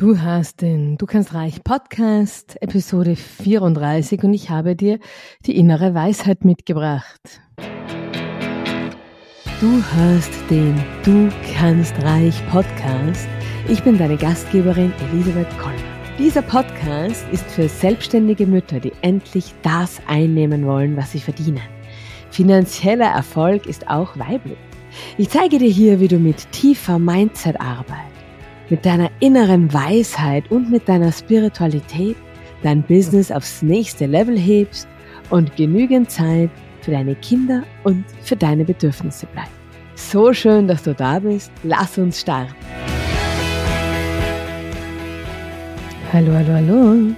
Du hast den Du kannst reich Podcast, Episode 34 und ich habe dir die innere Weisheit mitgebracht. Du hörst den Du kannst reich Podcast. Ich bin deine Gastgeberin Elisabeth Koller. Dieser Podcast ist für selbstständige Mütter, die endlich das einnehmen wollen, was sie verdienen. Finanzieller Erfolg ist auch weiblich. Ich zeige dir hier, wie du mit tiefer Mindset-Arbeit mit deiner inneren Weisheit und mit deiner Spiritualität dein Business aufs nächste Level hebst und genügend Zeit für deine Kinder und für deine Bedürfnisse bleibt. So schön, dass du da bist. Lass uns starten. Hallo, hallo, hallo.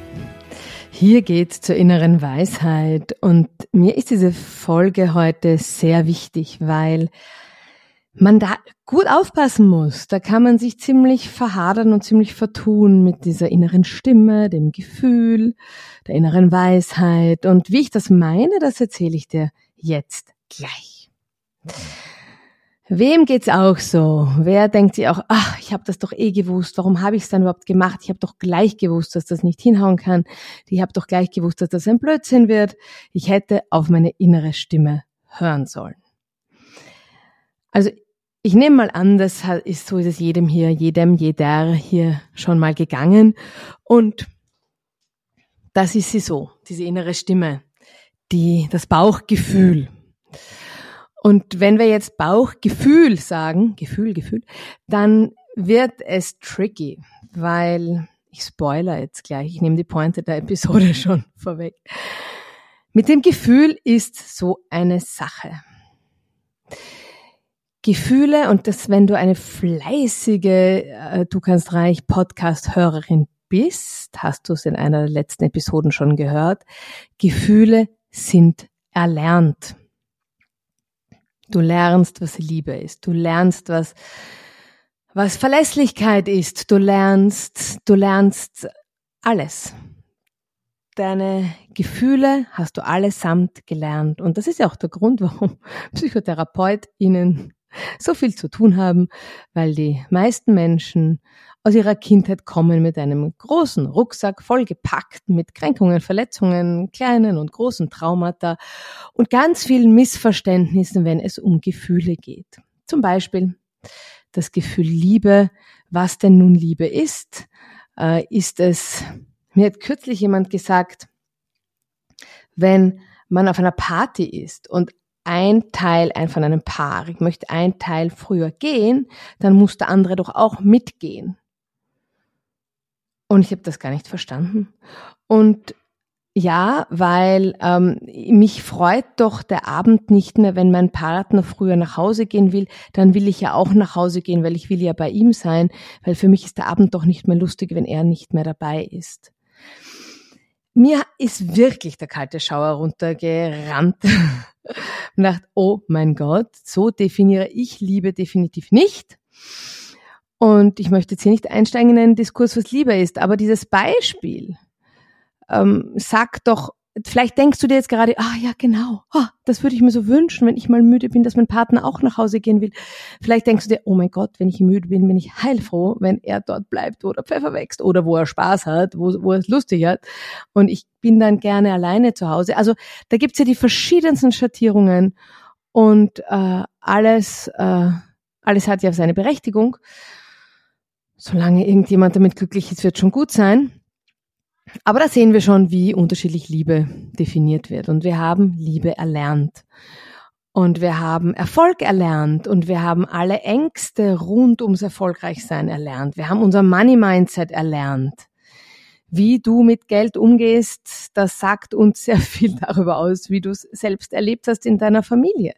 Hier geht's zur inneren Weisheit und mir ist diese Folge heute sehr wichtig, weil man da gut aufpassen muss. Da kann man sich ziemlich verhadern und ziemlich vertun mit dieser inneren Stimme, dem Gefühl, der inneren Weisheit. Und wie ich das meine, das erzähle ich dir jetzt gleich. Wem geht's auch so? Wer denkt sich auch, ach, ich habe das doch eh gewusst, warum habe ich es dann überhaupt gemacht? Ich habe doch gleich gewusst, dass das nicht hinhauen kann. Ich habe doch gleich gewusst, dass das ein Blödsinn wird. Ich hätte auf meine innere Stimme hören sollen. Also ich nehme mal an, das ist, so ist es jedem hier, jedem, jeder hier schon mal gegangen. Und das ist sie so, diese innere Stimme, die, das Bauchgefühl. Und wenn wir jetzt Bauchgefühl sagen, Gefühl, Gefühl, dann wird es tricky, weil ich spoiler jetzt gleich, ich nehme die Pointe der Episode schon vorweg. Mit dem Gefühl ist so eine Sache. Gefühle und das, wenn du eine fleißige äh, Du kannst reich Podcast-Hörerin bist, hast du es in einer der letzten Episoden schon gehört, Gefühle sind erlernt. Du lernst, was Liebe ist. Du lernst, was, was Verlässlichkeit ist. Du lernst, du lernst alles. Deine Gefühle hast du allesamt gelernt. Und das ist ja auch der Grund, warum PsychotherapeutInnen so viel zu tun haben, weil die meisten Menschen aus ihrer Kindheit kommen mit einem großen Rucksack vollgepackt mit Kränkungen, Verletzungen, kleinen und großen Traumata und ganz vielen Missverständnissen, wenn es um Gefühle geht. Zum Beispiel das Gefühl Liebe, was denn nun Liebe ist. Äh, ist es, mir hat kürzlich jemand gesagt, wenn man auf einer Party ist und ein Teil von einem Paar, ich möchte ein Teil früher gehen, dann muss der andere doch auch mitgehen. Und ich habe das gar nicht verstanden. Und ja, weil ähm, mich freut doch der Abend nicht mehr, wenn mein Partner früher nach Hause gehen will, dann will ich ja auch nach Hause gehen, weil ich will ja bei ihm sein, weil für mich ist der Abend doch nicht mehr lustig, wenn er nicht mehr dabei ist. Mir ist wirklich der kalte Schauer runtergerannt und dachte, oh mein Gott, so definiere ich Liebe definitiv nicht. Und ich möchte jetzt hier nicht einsteigen in einen Diskurs, was Liebe ist, aber dieses Beispiel ähm, sagt doch vielleicht denkst du dir jetzt gerade, ah ja, genau, ah, das würde ich mir so wünschen, wenn ich mal müde bin, dass mein Partner auch nach Hause gehen will. Vielleicht denkst du dir, oh mein Gott, wenn ich müde bin, bin ich heilfroh, wenn er dort bleibt, wo der Pfeffer wächst oder wo er Spaß hat, wo, wo er es lustig hat. Und ich bin dann gerne alleine zu Hause. Also da gibt's ja die verschiedensten Schattierungen und äh, alles, äh, alles hat ja seine Berechtigung. Solange irgendjemand damit glücklich ist, wird schon gut sein. Aber da sehen wir schon, wie unterschiedlich Liebe definiert wird. Und wir haben Liebe erlernt. Und wir haben Erfolg erlernt und wir haben alle Ängste rund ums Erfolgreichsein erlernt. Wir haben unser Money Mindset erlernt. Wie du mit Geld umgehst, das sagt uns sehr viel darüber aus, wie du es selbst erlebt hast in deiner Familie.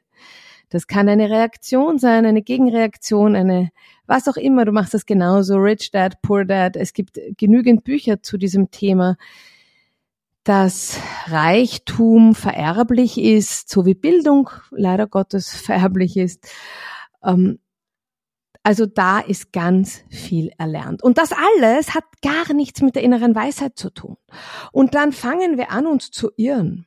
Das kann eine Reaktion sein, eine Gegenreaktion, eine was auch immer. Du machst das genauso. Rich Dad, Poor Dad. Es gibt genügend Bücher zu diesem Thema, dass Reichtum vererblich ist, so wie Bildung leider Gottes vererblich ist. Ähm, also da ist ganz viel erlernt. Und das alles hat gar nichts mit der inneren Weisheit zu tun. Und dann fangen wir an, uns zu irren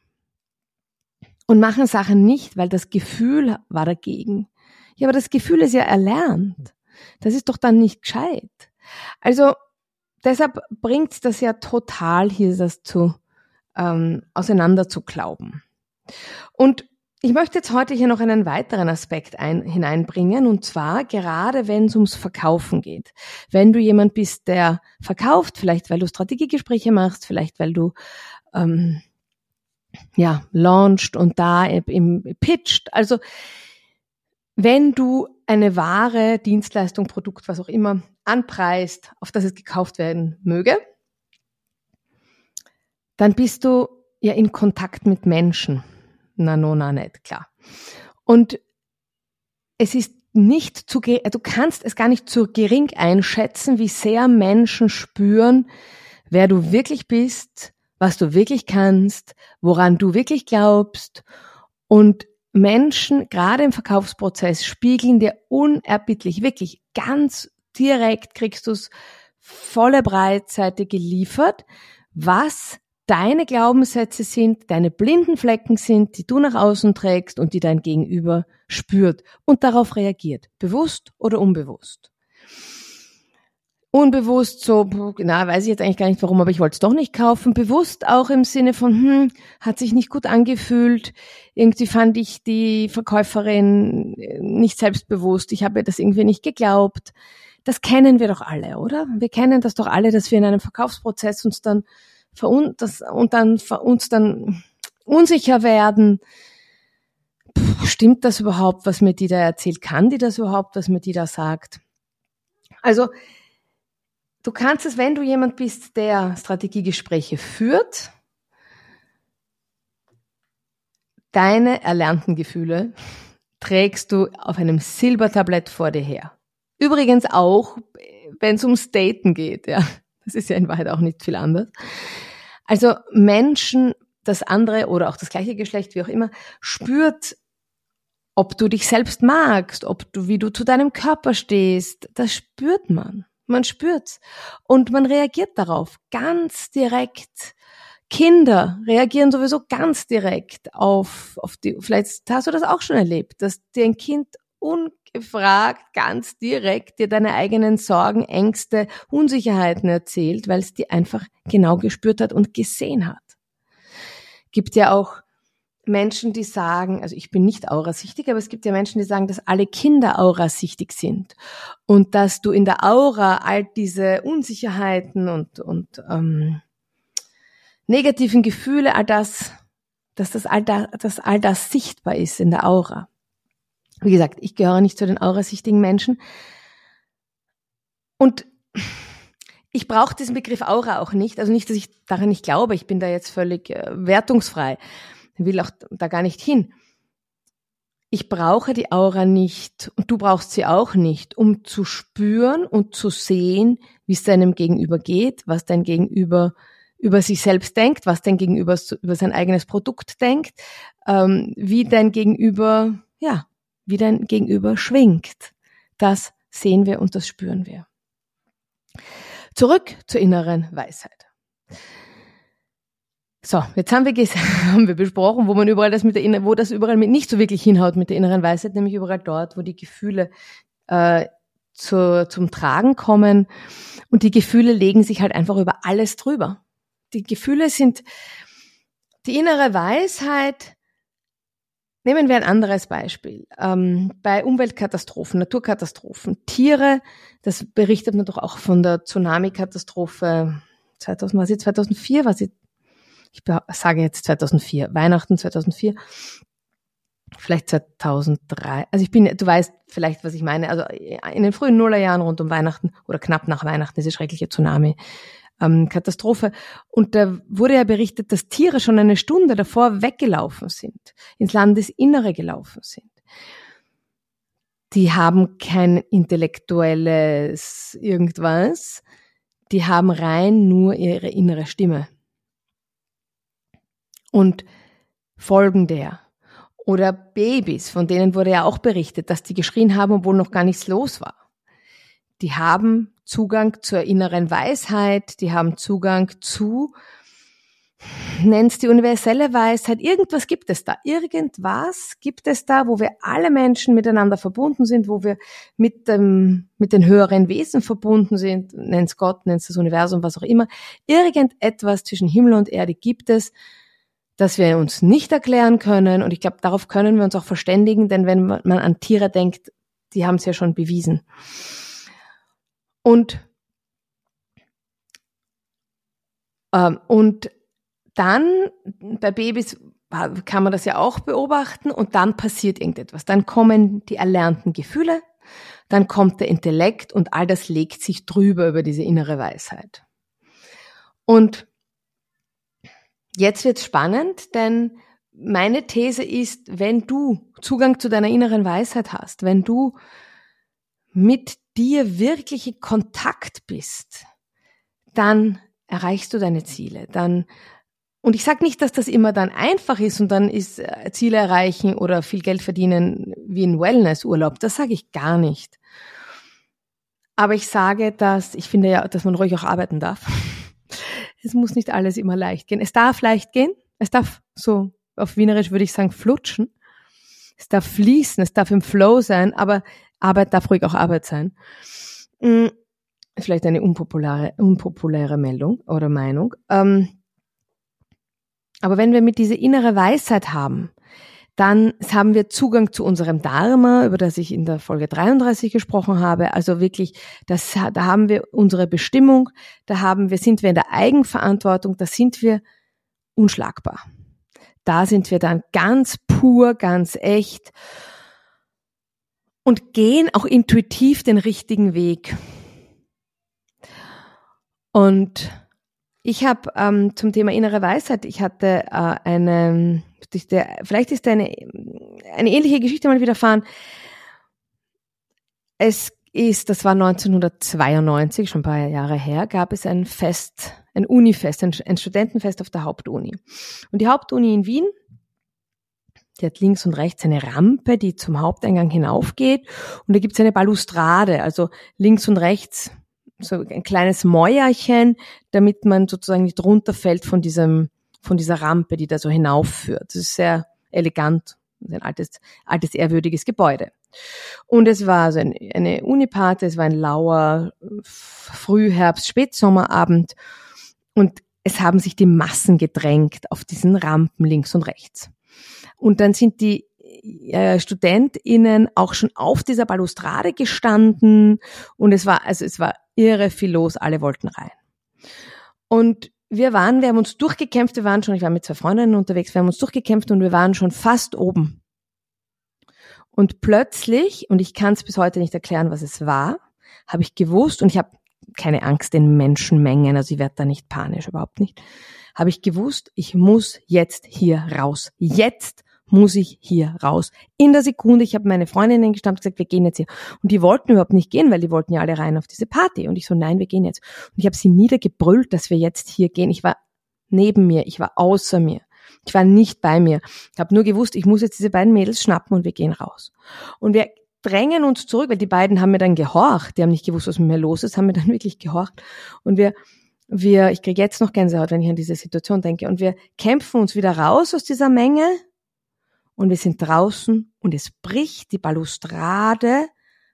und machen Sachen nicht, weil das Gefühl war dagegen. Ja, aber das Gefühl ist ja erlernt. Das ist doch dann nicht gescheit. Also deshalb bringt das ja total, hier das zu ähm, auseinander zu glauben. Und ich möchte jetzt heute hier noch einen weiteren Aspekt ein, hineinbringen, und zwar gerade wenn es ums Verkaufen geht. Wenn du jemand bist, der verkauft, vielleicht weil du Strategiegespräche machst, vielleicht weil du ähm, ja launcht und da im pitcht. Also wenn du eine Ware, Dienstleistung, Produkt, was auch immer anpreist, auf das es gekauft werden möge, dann bist du ja in Kontakt mit Menschen. Na, no, na, nicht, klar. Und es ist nicht zu, du kannst es gar nicht zu gering einschätzen, wie sehr Menschen spüren, wer du wirklich bist, was du wirklich kannst, woran du wirklich glaubst. Und Menschen, gerade im Verkaufsprozess, spiegeln dir unerbittlich, wirklich ganz direkt kriegst du es volle Breitseite geliefert, was deine Glaubenssätze sind, deine blinden Flecken sind, die du nach außen trägst und die dein Gegenüber spürt und darauf reagiert, bewusst oder unbewusst. Unbewusst so, na, weiß ich jetzt eigentlich gar nicht warum, aber ich wollte es doch nicht kaufen. Bewusst auch im Sinne von, hm, hat sich nicht gut angefühlt. Irgendwie fand ich die Verkäuferin äh, nicht selbstbewusst. Ich habe ihr das irgendwie nicht geglaubt. Das kennen wir doch alle, oder? Wir kennen das doch alle, dass wir in einem Verkaufsprozess uns dann verun das, und dann uns dann unsicher werden. Puh, stimmt das überhaupt, was mir die da erzählt? Kann die das überhaupt, was mir die da sagt? Also, du kannst es, wenn du jemand bist, der Strategiegespräche führt, deine erlernten Gefühle trägst du auf einem Silbertablett vor dir her. Übrigens auch, wenn es ums Daten geht, ja. Das ist ja in Wahrheit auch nicht viel anders. Also Menschen, das andere oder auch das gleiche Geschlecht, wie auch immer, spürt, ob du dich selbst magst, ob du, wie du zu deinem Körper stehst. Das spürt man. Man spürt's. Und man reagiert darauf ganz direkt. Kinder reagieren sowieso ganz direkt auf, auf die, vielleicht hast du das auch schon erlebt, dass dir ein Kind ungefragt, ganz direkt dir deine eigenen Sorgen, Ängste, Unsicherheiten erzählt, weil es dir einfach genau gespürt hat und gesehen hat. Gibt ja auch Menschen, die sagen, also ich bin nicht aurasichtig, aber es gibt ja Menschen, die sagen, dass alle Kinder aurasichtig sind und dass du in der Aura all diese Unsicherheiten und, und ähm, negativen Gefühle, all das, dass das all, da, dass all das sichtbar ist in der Aura. Wie gesagt, ich gehöre nicht zu den aurasichtigen Menschen. Und ich brauche diesen Begriff Aura auch nicht. Also nicht, dass ich daran nicht glaube. Ich bin da jetzt völlig äh, wertungsfrei. Will auch da gar nicht hin. Ich brauche die Aura nicht und du brauchst sie auch nicht, um zu spüren und zu sehen, wie es deinem Gegenüber geht, was dein Gegenüber über sich selbst denkt, was dein Gegenüber über sein eigenes Produkt denkt, ähm, wie dein Gegenüber ja wie dein Gegenüber schwingt. Das sehen wir und das spüren wir. Zurück zur inneren Weisheit. So, jetzt haben wir, haben wir besprochen, wo man überall das mit der wo das überall mit nicht so wirklich hinhaut mit der inneren Weisheit, nämlich überall dort, wo die Gefühle äh, zu, zum Tragen kommen. Und die Gefühle legen sich halt einfach über alles drüber. Die Gefühle sind die innere Weisheit Nehmen wir ein anderes Beispiel. Ähm, bei Umweltkatastrophen, Naturkatastrophen, Tiere, das berichtet man doch auch von der Tsunami-Katastrophe 2000, was 2004, was ich, ich sage jetzt 2004, Weihnachten 2004, vielleicht 2003. Also ich bin, du weißt vielleicht, was ich meine. Also in den frühen Nullerjahren rund um Weihnachten oder knapp nach Weihnachten diese schreckliche Tsunami ähm, Katastrophe. Und da wurde ja berichtet, dass Tiere schon eine Stunde davor weggelaufen sind, ins Landesinnere gelaufen sind. Die haben kein intellektuelles irgendwas, die haben rein nur ihre innere Stimme und folgen der. Oder Babys, von denen wurde ja auch berichtet, dass die geschrien haben, obwohl noch gar nichts los war. Die haben Zugang zur inneren Weisheit, die haben Zugang zu nenn's die universelle Weisheit. Irgendwas gibt es da. Irgendwas gibt es da, wo wir alle Menschen miteinander verbunden sind, wo wir mit dem, mit den höheren Wesen verbunden sind. Nenn's Gott, nenn's das Universum, was auch immer. Irgendetwas zwischen Himmel und Erde gibt es, das wir uns nicht erklären können. Und ich glaube, darauf können wir uns auch verständigen, denn wenn man an Tiere denkt, die haben es ja schon bewiesen. Und ähm, und dann bei Babys kann man das ja auch beobachten und dann passiert irgendetwas. Dann kommen die erlernten Gefühle, dann kommt der Intellekt und all das legt sich drüber über diese innere Weisheit. Und jetzt wird's spannend, denn meine These ist, wenn du Zugang zu deiner inneren Weisheit hast, wenn du mit dir wirklich Kontakt bist, dann erreichst du deine Ziele, dann und ich sage nicht, dass das immer dann einfach ist und dann ist äh, Ziele erreichen oder viel Geld verdienen wie ein Wellnessurlaub. Das sage ich gar nicht. Aber ich sage, dass ich finde ja, dass man ruhig auch arbeiten darf. Es muss nicht alles immer leicht gehen. Es darf leicht gehen. Es darf so auf Wienerisch würde ich sagen flutschen. Es darf fließen. Es darf im Flow sein. Aber Arbeit darf ruhig auch Arbeit sein. Hm, vielleicht eine unpopuläre, unpopuläre Meldung oder Meinung. Ähm, aber wenn wir mit dieser innere Weisheit haben, dann haben wir Zugang zu unserem Dharma, über das ich in der Folge 33 gesprochen habe. Also wirklich, das, da haben wir unsere Bestimmung, da haben wir, sind wir in der Eigenverantwortung, da sind wir unschlagbar. Da sind wir dann ganz pur, ganz echt und gehen auch intuitiv den richtigen Weg. Und ich habe ähm, zum Thema innere Weisheit, ich hatte äh, eine, vielleicht ist eine, eine ähnliche Geschichte mal widerfahren. Es ist, das war 1992, schon ein paar Jahre her, gab es ein Fest, ein Unifest, ein, ein Studentenfest auf der Hauptuni. Und die Hauptuni in Wien, die hat links und rechts eine Rampe, die zum Haupteingang hinaufgeht. Und da gibt es eine Balustrade, also links und rechts so ein kleines Mäuerchen, damit man sozusagen nicht runterfällt von diesem, von dieser Rampe, die da so hinaufführt. Das ist sehr elegant, ein altes, altes ehrwürdiges Gebäude. Und es war so eine, Uniparty, es war ein lauer Frühherbst, Spätsommerabend und es haben sich die Massen gedrängt auf diesen Rampen links und rechts. Und dann sind die äh, StudentInnen auch schon auf dieser Balustrade gestanden und es war, also es war irre viel los, alle wollten rein. Und wir waren, wir haben uns durchgekämpft, wir waren schon, ich war mit zwei Freundinnen unterwegs, wir haben uns durchgekämpft und wir waren schon fast oben. Und plötzlich, und ich kann es bis heute nicht erklären, was es war, habe ich gewusst, und ich habe keine Angst in Menschenmengen, also ich werde da nicht panisch, überhaupt nicht, habe ich gewusst, ich muss jetzt hier raus. Jetzt muss ich hier raus. In der Sekunde, ich habe meine Freundinnen gestammt und gesagt, wir gehen jetzt hier. Und die wollten überhaupt nicht gehen, weil die wollten ja alle rein auf diese Party. Und ich so, nein, wir gehen jetzt. Und ich habe sie niedergebrüllt, dass wir jetzt hier gehen. Ich war neben mir, ich war außer mir. Ich war nicht bei mir. Ich habe nur gewusst, ich muss jetzt diese beiden Mädels schnappen und wir gehen raus. Und wir drängen uns zurück, weil die beiden haben mir dann gehorcht. Die haben nicht gewusst, was mit mir los ist, haben mir dann wirklich gehorcht. Und wir wir, ich kriege jetzt noch Gänsehaut, wenn ich an diese Situation denke, und wir kämpfen uns wieder raus aus dieser Menge und wir sind draußen und es bricht die Balustrade,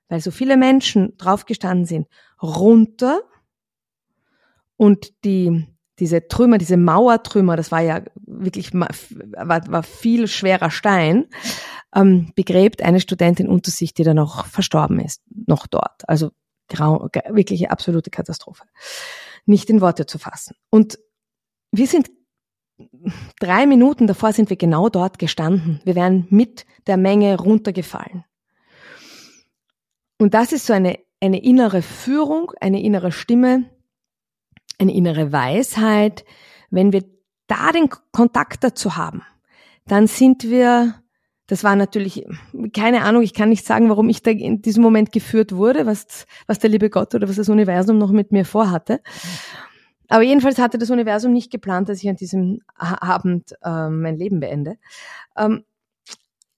weil so viele Menschen draufgestanden sind, runter und die diese Trümmer, diese Mauertrümmer, das war ja wirklich war, war viel schwerer Stein, ähm, begräbt eine Studentin unter sich, die dann noch verstorben ist, noch dort. Also grau, wirklich absolute Katastrophe. Nicht in Worte zu fassen. Und wir sind drei Minuten davor sind wir genau dort gestanden. Wir wären mit der Menge runtergefallen. Und das ist so eine, eine innere Führung, eine innere Stimme, eine innere Weisheit. Wenn wir da den Kontakt dazu haben, dann sind wir, das war natürlich, keine Ahnung, ich kann nicht sagen, warum ich da in diesem Moment geführt wurde, was, was der liebe Gott oder was das Universum noch mit mir vorhatte. Aber jedenfalls hatte das Universum nicht geplant, dass ich an diesem Abend äh, mein Leben beende. Ähm,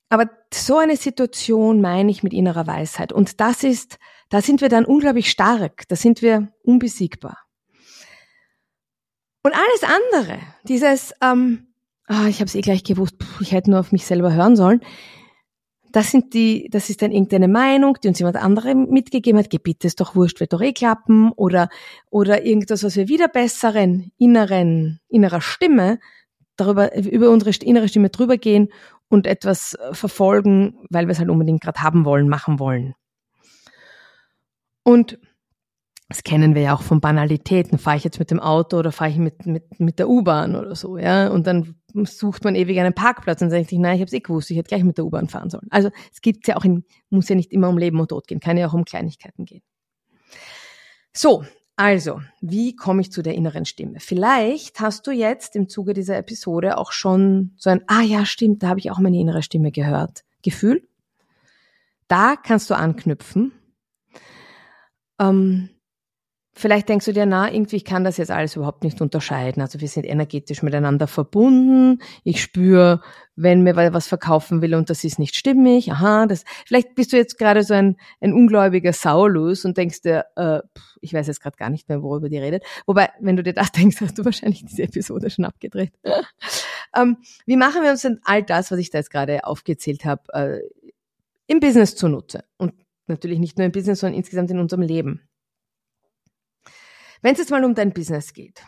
aber so eine Situation meine ich mit innerer Weisheit. Und das ist, da sind wir dann unglaublich stark, da sind wir unbesiegbar. Und alles andere, dieses, ähm, ah, ich habe es eh gleich gewusst, ich hätte nur auf mich selber hören sollen. Das sind die, das ist dann irgendeine Meinung, die uns jemand andere mitgegeben hat. Gebiet ist doch wurscht, wird doch eh klappen. Oder, oder irgendwas, was wir wieder besseren inneren, innerer Stimme darüber, über unsere innere Stimme drüber gehen und etwas verfolgen, weil wir es halt unbedingt gerade haben wollen, machen wollen. Und das kennen wir ja auch von Banalitäten. Fahre ich jetzt mit dem Auto oder fahre ich mit, mit, mit der U-Bahn oder so, ja? Und dann sucht man ewig einen Parkplatz und sagt sich, nein, ich habe es eh gewusst, ich hätte gleich mit der U-Bahn fahren sollen. Also es gibt ja auch in, muss ja nicht immer um Leben und Tod gehen, kann ja auch um Kleinigkeiten gehen. So, also, wie komme ich zu der inneren Stimme? Vielleicht hast du jetzt im Zuge dieser Episode auch schon so ein, ah ja, stimmt, da habe ich auch meine innere Stimme gehört. Gefühl. Da kannst du anknüpfen. Ähm, Vielleicht denkst du dir, na, irgendwie, ich kann das jetzt alles überhaupt nicht unterscheiden. Also wir sind energetisch miteinander verbunden. Ich spüre, wenn mir was verkaufen will und das ist nicht stimmig. Aha, das, vielleicht bist du jetzt gerade so ein, ein ungläubiger Saulus und denkst dir, äh, ich weiß jetzt gerade gar nicht mehr, worüber die redet. Wobei, wenn du dir das denkst, hast du wahrscheinlich diese Episode schon abgedreht. ähm, wie machen wir uns denn all das, was ich da jetzt gerade aufgezählt habe, äh, im Business zunutze? Und natürlich nicht nur im Business, sondern insgesamt in unserem Leben. Wenn es jetzt mal um dein Business geht,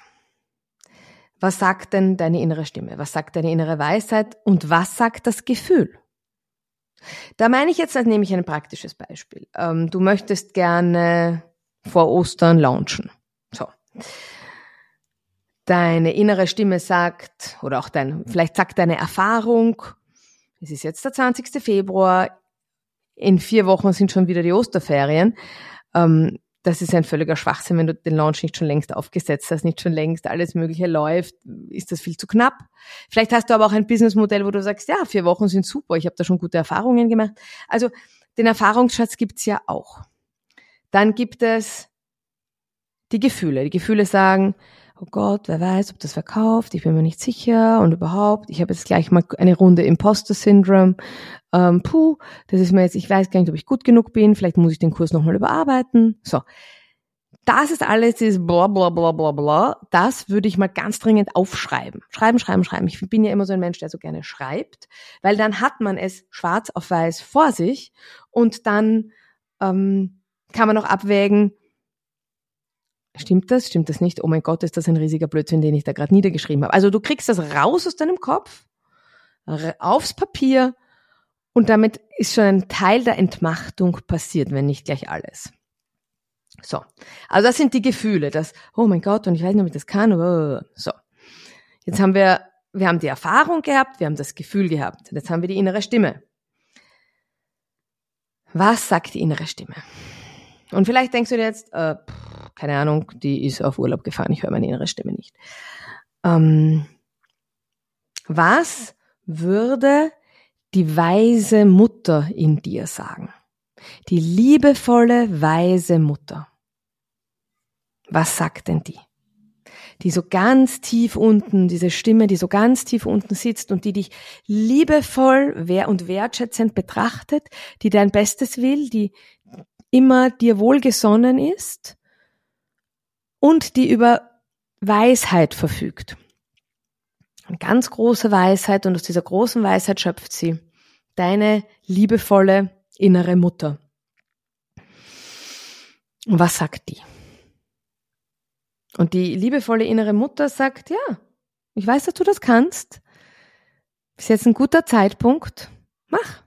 was sagt denn deine innere Stimme? Was sagt deine innere Weisheit? Und was sagt das Gefühl? Da meine ich jetzt, als nehme ich ein praktisches Beispiel. Ähm, du möchtest gerne vor Ostern launchen. So. Deine innere Stimme sagt, oder auch dein, vielleicht sagt deine Erfahrung, es ist jetzt der 20. Februar, in vier Wochen sind schon wieder die Osterferien. Ähm, das ist ein völliger Schwachsinn, wenn du den Launch nicht schon längst aufgesetzt hast, nicht schon längst alles Mögliche läuft, ist das viel zu knapp. Vielleicht hast du aber auch ein Businessmodell, wo du sagst, ja, vier Wochen sind super, ich habe da schon gute Erfahrungen gemacht. Also den Erfahrungsschatz gibt's ja auch. Dann gibt es die Gefühle. Die Gefühle sagen, oh Gott, wer weiß, ob das verkauft, ich bin mir nicht sicher und überhaupt, ich habe jetzt gleich mal eine Runde Imposter-Syndrom. Ähm, puh, das ist mir jetzt, ich weiß gar nicht, ob ich gut genug bin, vielleicht muss ich den Kurs nochmal überarbeiten. So. Das ist alles, dieses bla bla bla bla bla, das würde ich mal ganz dringend aufschreiben. Schreiben, schreiben, schreiben. Ich bin ja immer so ein Mensch, der so gerne schreibt, weil dann hat man es schwarz auf weiß vor sich und dann ähm, kann man auch abwägen, Stimmt das? Stimmt das nicht? Oh mein Gott, ist das ein riesiger Blödsinn, den ich da gerade niedergeschrieben habe. Also du kriegst das raus aus deinem Kopf, aufs Papier und damit ist schon ein Teil der Entmachtung passiert, wenn nicht gleich alles. So, also das sind die Gefühle, das, oh mein Gott, und ich weiß nicht, ob ich das kann. So, jetzt haben wir, wir haben die Erfahrung gehabt, wir haben das Gefühl gehabt, jetzt haben wir die innere Stimme. Was sagt die innere Stimme? Und vielleicht denkst du dir jetzt, äh, pff, keine Ahnung, die ist auf Urlaub gefahren, ich höre meine innere Stimme nicht. Ähm, was würde die weise Mutter in dir sagen? Die liebevolle, weise Mutter. Was sagt denn die? Die so ganz tief unten, diese Stimme, die so ganz tief unten sitzt und die dich liebevoll und wertschätzend betrachtet, die dein Bestes will, die immer dir wohlgesonnen ist und die über Weisheit verfügt. Eine ganz große Weisheit und aus dieser großen Weisheit schöpft sie deine liebevolle innere Mutter. Und was sagt die? Und die liebevolle innere Mutter sagt, ja, ich weiß, dass du das kannst. Ist jetzt ein guter Zeitpunkt. Mach.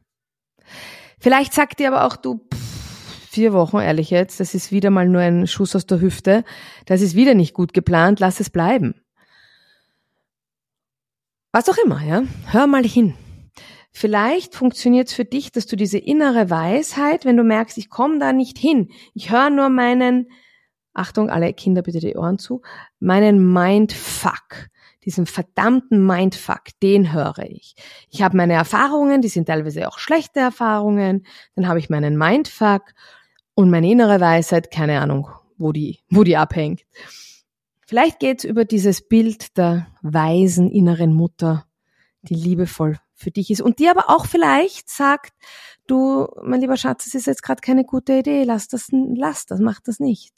Vielleicht sagt die aber auch, du, pff, vier Wochen, ehrlich jetzt, das ist wieder mal nur ein Schuss aus der Hüfte, das ist wieder nicht gut geplant, lass es bleiben. Was auch immer, ja, hör mal hin. Vielleicht funktioniert es für dich, dass du diese innere Weisheit, wenn du merkst, ich komme da nicht hin, ich höre nur meinen, Achtung, alle Kinder bitte die Ohren zu, meinen Mindfuck diesen verdammten Mindfuck, den höre ich. Ich habe meine Erfahrungen, die sind teilweise auch schlechte Erfahrungen, dann habe ich meinen Mindfuck und meine innere Weisheit, keine Ahnung, wo die, wo die abhängt. Vielleicht geht's über dieses Bild der weisen inneren Mutter, die liebevoll für dich ist und die aber auch vielleicht sagt, du, mein lieber Schatz, das ist jetzt gerade keine gute Idee, lass das, lass das, mach das nicht.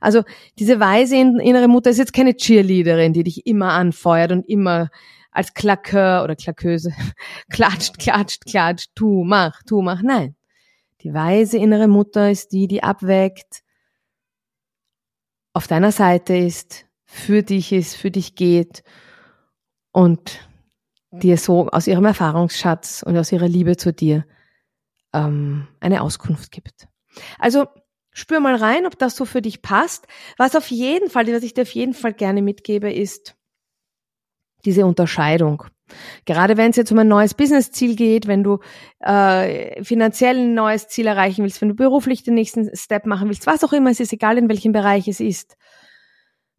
Also diese weise innere Mutter ist jetzt keine Cheerleaderin, die dich immer anfeuert und immer als Klakeur oder Klaköse klatscht, klatscht, klatscht, tu, mach, tu, mach. Nein. Die weise innere Mutter ist die, die abwägt, auf deiner Seite ist, für dich ist, für dich geht und dir so aus ihrem Erfahrungsschatz und aus ihrer Liebe zu dir ähm, eine Auskunft gibt. Also spür mal rein, ob das so für dich passt. Was auf jeden Fall, was ich dir auf jeden Fall gerne mitgebe, ist diese Unterscheidung. Gerade wenn es jetzt um ein neues Business-Ziel geht, wenn du äh, finanziell ein neues Ziel erreichen willst, wenn du beruflich den nächsten Step machen willst, was auch immer es ist, egal in welchem Bereich es ist,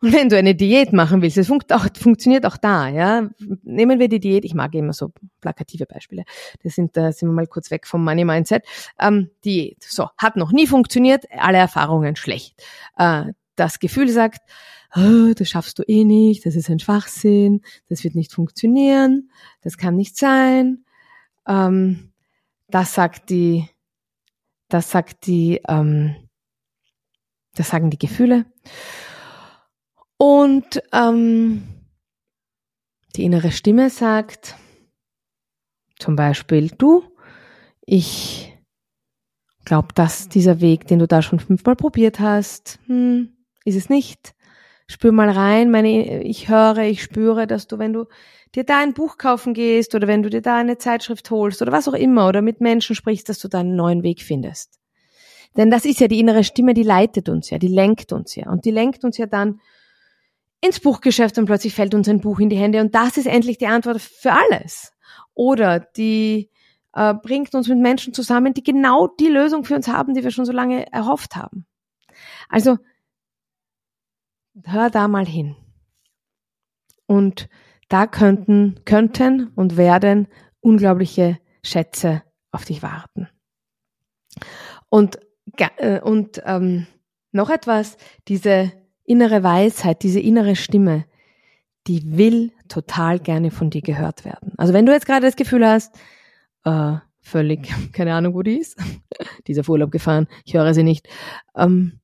und wenn du eine Diät machen willst, das funkt auch, funktioniert auch da, ja. Nehmen wir die Diät, ich mag immer so plakative Beispiele. Das sind, da sind wir mal kurz weg vom Money Mindset. Ähm, Diät, so, hat noch nie funktioniert, alle Erfahrungen schlecht. Äh, das Gefühl sagt, oh, das schaffst du eh nicht, das ist ein Schwachsinn, das wird nicht funktionieren, das kann nicht sein. Ähm, das sagt die, das sagt die, ähm, das sagen die Gefühle. Und ähm, die innere Stimme sagt zum Beispiel, du, ich glaube, dass dieser Weg, den du da schon fünfmal probiert hast, hm, ist es nicht. Spür mal rein, meine, ich höre, ich spüre, dass du, wenn du dir da ein Buch kaufen gehst oder wenn du dir da eine Zeitschrift holst oder was auch immer oder mit Menschen sprichst, dass du da einen neuen Weg findest. Denn das ist ja die innere Stimme, die leitet uns ja, die lenkt uns ja. Und die lenkt uns ja dann ins Buchgeschäft und plötzlich fällt uns ein Buch in die Hände und das ist endlich die Antwort für alles. Oder die äh, bringt uns mit Menschen zusammen, die genau die Lösung für uns haben, die wir schon so lange erhofft haben. Also hör da mal hin. Und da könnten, könnten und werden unglaubliche Schätze auf dich warten. Und, äh, und ähm, noch etwas, diese innere Weisheit, diese innere Stimme, die will total gerne von dir gehört werden. Also wenn du jetzt gerade das Gefühl hast, äh, völlig, keine Ahnung, wo die ist, dieser Urlaub gefahren, ich höre sie nicht, ähm,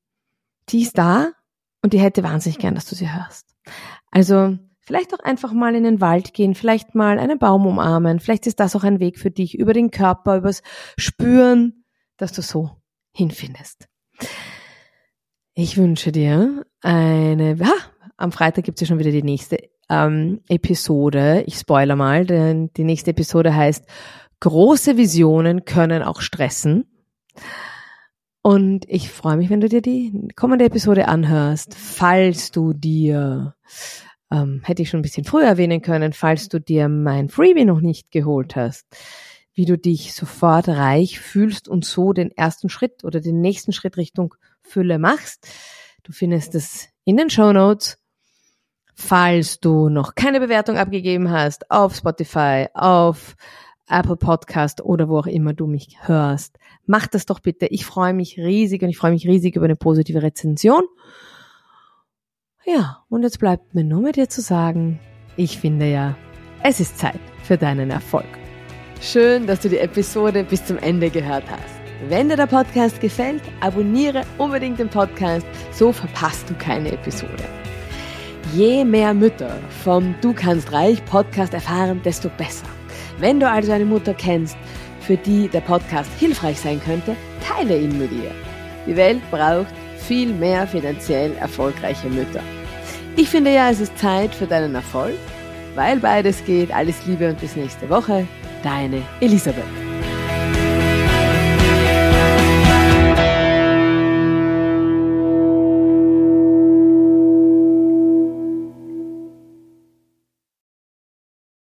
die ist da und die hätte wahnsinnig gern, dass du sie hörst. Also vielleicht auch einfach mal in den Wald gehen, vielleicht mal einen Baum umarmen, vielleicht ist das auch ein Weg für dich, über den Körper, übers Spüren, dass du so hinfindest. Ich wünsche dir eine, ja, am Freitag gibt es ja schon wieder die nächste ähm, Episode. Ich spoiler mal, denn die nächste Episode heißt Große Visionen können auch stressen. Und ich freue mich, wenn du dir die kommende Episode anhörst. Falls du dir, ähm, hätte ich schon ein bisschen früher erwähnen können, falls du dir mein Freebie noch nicht geholt hast, wie du dich sofort reich fühlst und so den ersten Schritt oder den nächsten Schritt Richtung Fülle machst. Du findest es in den Show Notes. Falls du noch keine Bewertung abgegeben hast auf Spotify, auf Apple Podcast oder wo auch immer du mich hörst, mach das doch bitte. Ich freue mich riesig und ich freue mich riesig über eine positive Rezension. Ja, und jetzt bleibt mir nur mit dir zu sagen, ich finde ja, es ist Zeit für deinen Erfolg. Schön, dass du die Episode bis zum Ende gehört hast. Wenn dir der Podcast gefällt, abonniere unbedingt den Podcast, so verpasst du keine Episode. Je mehr Mütter vom Du kannst reich Podcast erfahren, desto besser. Wenn du also eine Mutter kennst, für die der Podcast hilfreich sein könnte, teile ihn mit ihr. Die Welt braucht viel mehr finanziell erfolgreiche Mütter. Ich finde ja, es ist Zeit für deinen Erfolg, weil beides geht. Alles Liebe und bis nächste Woche. Deine Elisabeth.